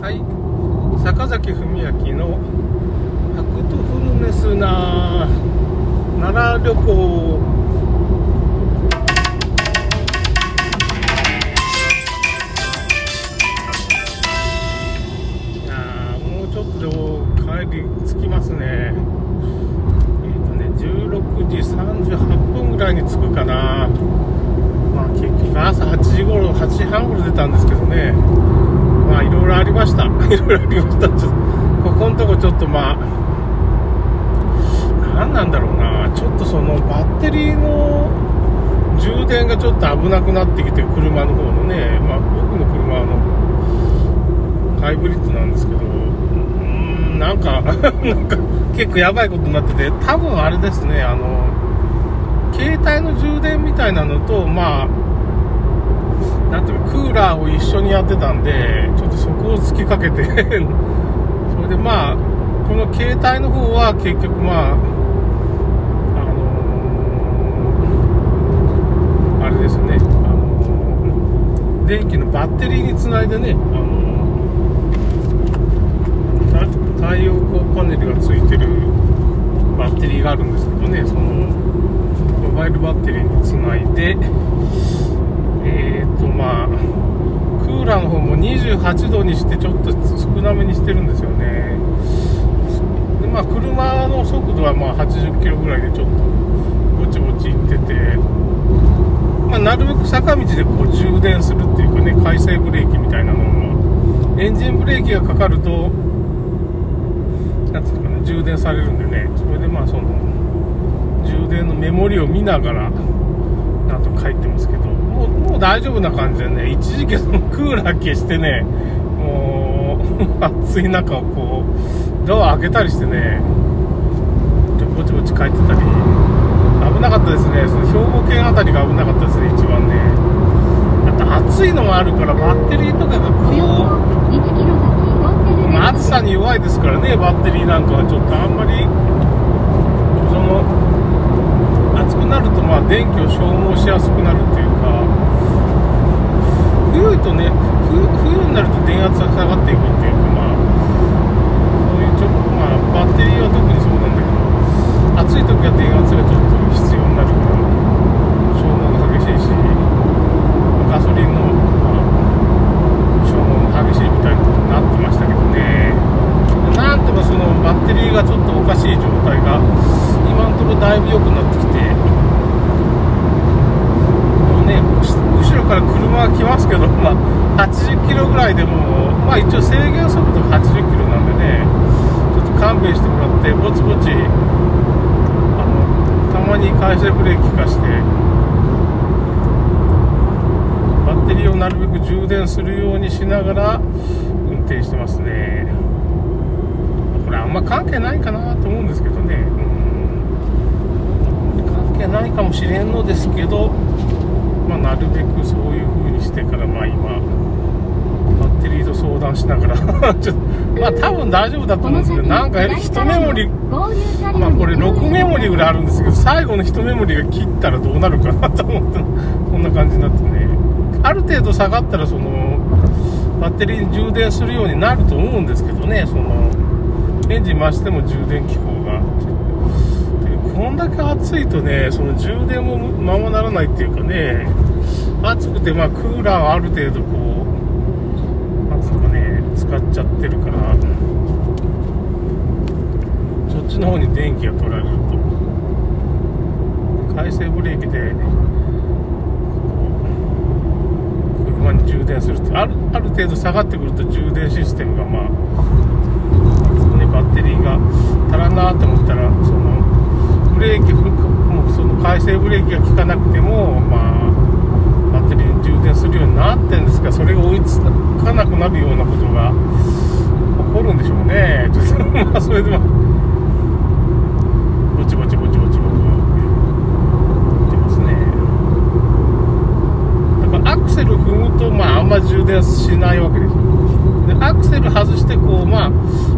はい。坂崎文明の「ファクトフルネスな奈良旅行」いやもうちょっと帰り着きますね。えっ、とね16時38分ぐらいに着くかな。まあ結局朝8時頃8時半頃出たんですけどね。まあいろいろありました。いろいろありましたちょっとここのとこちょっとまあ何なんだろうな。ちょっとそのバッテリーの充電がちょっと危なくなってきて車の方のね。まあ僕の車はのハイブリッドなんですけど。うんなんか なんか結構やばいことになってて。多分あれですねあの携帯の充電みたいなのとまあなんていうかクーラーを一緒にやってたんでちょっとそこを突きかけて それでまあこの携帯の方は結局まああのーあれですねあのー電気のバッテリーにつないでねあのーた太陽光パネルがついてるバッテリーがあるんですけどねそのモバイルバッテリーにつないでえー、とまあクーラーの方も28度にしてちょっと少なめにしてるんですよね。でまあ車の速度はまあ80キロぐらいでちょっとぼちぼち行ってて。まあ、なるべく坂道でこう充電するっていうかね回生ブレーキみたいなのも。エンジンブレーキがかかるとなんていうかな充電されるんでね。それでまあその充電のメモリを見ながらなんと帰ってますけど。もうもう大丈夫な感じでね一時期そのクーラー消してねもう 暑い中をこうドア開けたりしてねちょぼちぼち帰ってたり。危なかったですね。その兵庫県あたりが危なかったですね一番ね。あと暑いのもあるからバッテリーとかがこう1キロ先まあ暑さに弱いですからねバッテリーなんかはちょっとあんまり。その暑くなるとまあ電気を消耗しやすくなるっていうか冬とね冬冬になると電圧が下がっていくっていうかまあそういうちょっとまあバッテリーは特にそうなんだけど暑い時は電圧がちょっと必要になるから消耗が激しいしガソリンの、まあ消耗も激しいみたいなことになってましたけどねなんとかそのバッテリーがちょっとおかしい状態が今のところだいぶ良くなってきてもうね後後ろから車が来ますけど、まあ、80キロぐらいでもまあ一応制限速度が80キロなんでねちょっと勘弁してもらってぼちぼちあのたまに回生ブレーキ化してバッテリーをなるべく充電するようにしながら運転してますね。これあんま関係ないかなと思うんですけどね、うん、関係ないかもしれんのですけど、まあ、なるべくそういう風にしてからまあ今相談しながら。ちょっとまあ多分大丈夫だと思うんですけどなんか1メモリまあこれ6メモリぐらいあるんですけど最後の1メモリが切ったらどうなるかなと思ってこんな感じになってね。ある程度下がったらそのバッテリーに充電するようになると思うんですけどねそのエンジン増しても充電機構が。でこんだけ暑いとねその充電もままならないっていうかね暑くてまあクーラーはある程度こう使っちゃってるからそっちの方に電気が取られると。回生ブレーキで車に充電するってあるある程度下がってくると充電システムがまあね、バッテリーが足らんなって思ったらそのブレーキもうその回生ブレーキが効かなくてもまあテリーに充電するようになってんですがそれが追いつかなくなるようなことが起こるんでしょうね。ちょっとあそれでは。ぼちぼちぼちぼちぼちってますねだからアクセル踏むとまああんま充電しないわけですよでアクセル外してこうまあ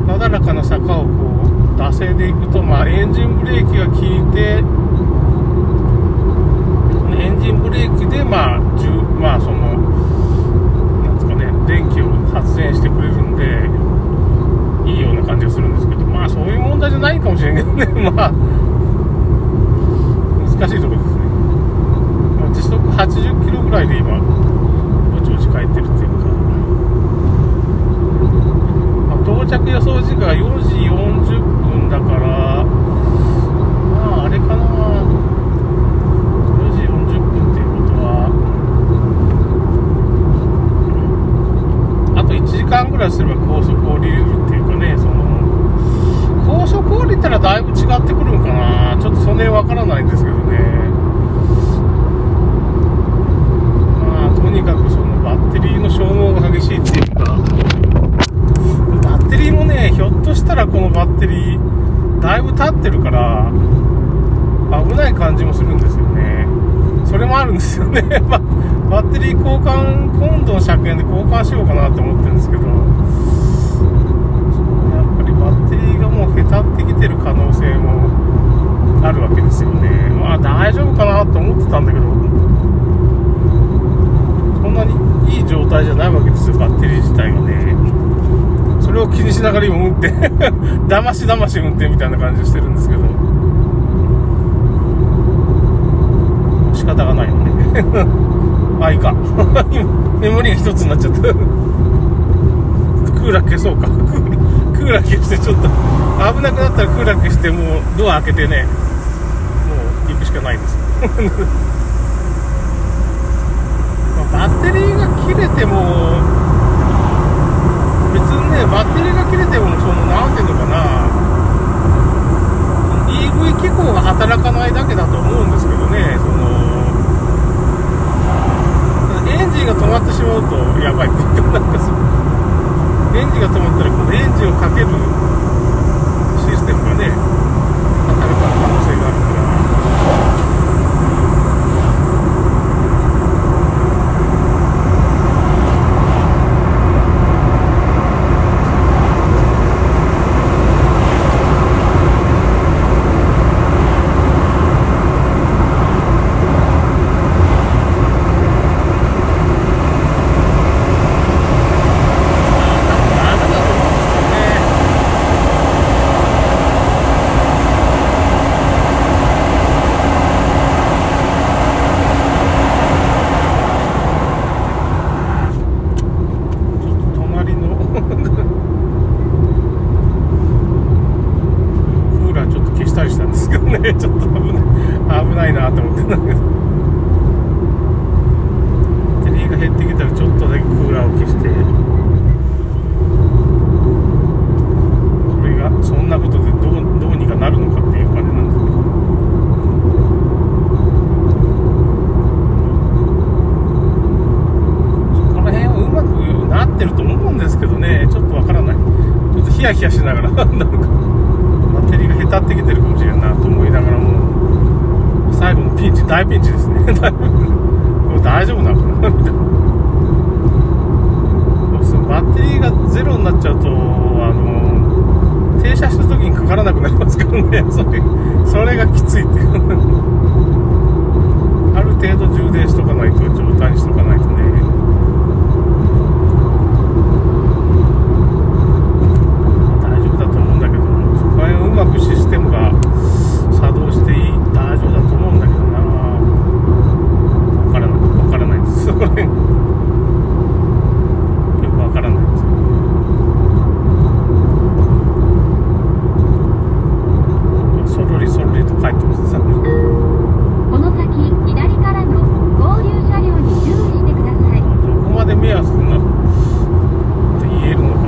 なだらかな坂をこう惰性でいくとまあエンジンブレーキが効いてジンブレーキで、まあ、まあ、その、なんですかね、電気を発電してくれるんで、いいような感じがするんですけど、まあ、そういう問題じゃないかもしれんけどね、まあ、難しいところですね。時速80キロぐらいで今、速降りたらだいぶ違ってくるんかな。ちょっとその辺わからないんですけどね。まあとにかくそのバッテリーの消耗が激しいっていうか。バッテリーもねひょっとしたらこのバッテリーだいぶ経ってるから危ない感じもするんですよね。それもあるんですよね。バッテリー交換今度の車検で交換しようかなって思ってるんですけどバッテリーがもうへたってきてる可能性もあるわけですよね。まあ大丈夫かなと思ってたんだけど。そんなにいい状態じゃないわけですよバッテリー自体がね。それを気にしながら今運転。だましだまし運転みたいな感じしてるんですけど。仕方がないよね。あいいか。今 メモリが一つになっちゃった。クーラー消そうか。クーラー消してちょっと。危なくなったらクーラー消してもうドア開けてねもう行くしかないです。バッテリーが切れても別にねバッテリーが切れてもその何ていうのかな EV 機構が働かないだけだと思うんですけどねそのエンジンが止まってしまうとやばいっていうかなんかそうエンジンが止まったらこのエンジンをかけるシステムがね働く可能性があるりしたんですけどねちょっと危ない危ないなと思ってたんだけどバッテリーが減ってきたらちょっとだけクーラーを消してそれがそんなことでどうどうにかなるのかっていう感じなんですけど。この辺はうまくなってると思うんですけどねちょっとわからないちょっとヒヤヒヤしながらなんか至ってきてるかもしれんなと思いながらも最後のピンチ大ピンチですね。これ大丈夫なのかな。みたいなバッテリーがゼロになっちゃうとあの停車した時にかからなくなりますからね。それそれがきついっていう。ある程度充電しとかないと状態にしとかないとねうまくシステムが作動していい大丈夫だと思うんだけどなわからないわから ないですそれよくわからないですそろりそろりと帰ってますこの先左からの合流車両に注意してくださいどこまで目安になって言えるのか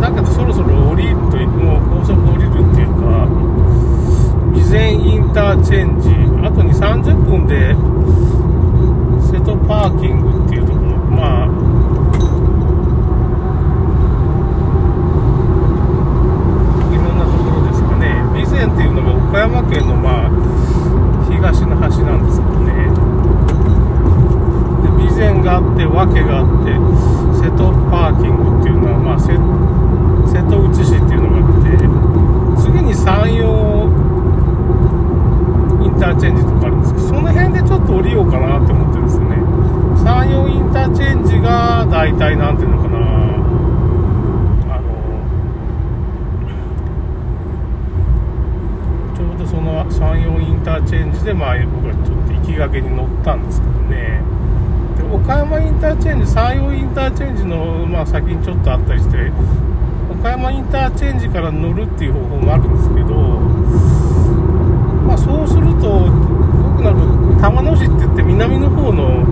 だけどそろそろ降りるともう高速降りるっていうか備前インターチェンジあとに30分で瀬戸パーキングっていうところまあいろんなところですかね備前っていうのが岡山県のまあ東の端なんですけどねで備前があって訳があって瀬戸パーキングっていうのはまあ瀬瀬戸内市っていうのがあって次に山陽インターチェンジとかあるんですけどその辺でちょっと降りようかなって思ってるんですよね山陽インターチェンジが大体なんていうのかなあのターチェンジで、まあ、僕はちょっと行きがけに乗ったんですけどね。で岡山インターチェンジ山陽インターチェンジの、まあ、先にちょっとあったりして岡山インターチェンジから乗るっていう方法もあるんですけど、まあ、そうすると僕なんか玉野市って言って南の方の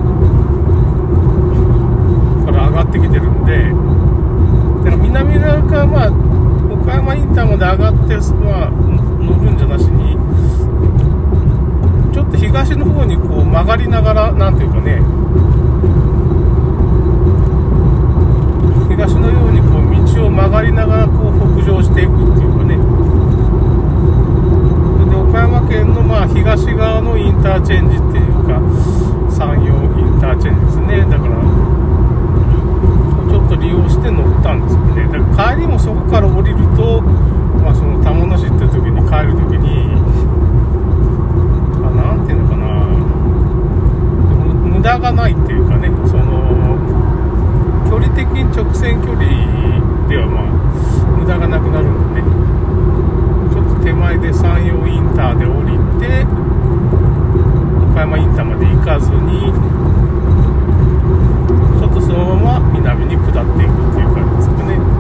から上がってきてるんでだから南側からまあ岡山インターまで上がって、まあ、東の方にこう曲がりながら何ていうかね。東のようにこう道を曲がりながらこう北上していくっていうかねで岡山県のまあ東側のインターチェンジっていうか山陽インターチェンジですねだからちょっと利用して乗ったんですよねだから帰りもそこから降りると、まあ、その玉野市って時に帰る時にあなんていうのかなむ無駄がないっていうかねその距離的に直線距離ではまあ無駄がなくなるんでね。ちょっと手前で山陽インターで降りて岡山インターまで行かずにちょっとそのまま南に下っていくっていう感じですかね。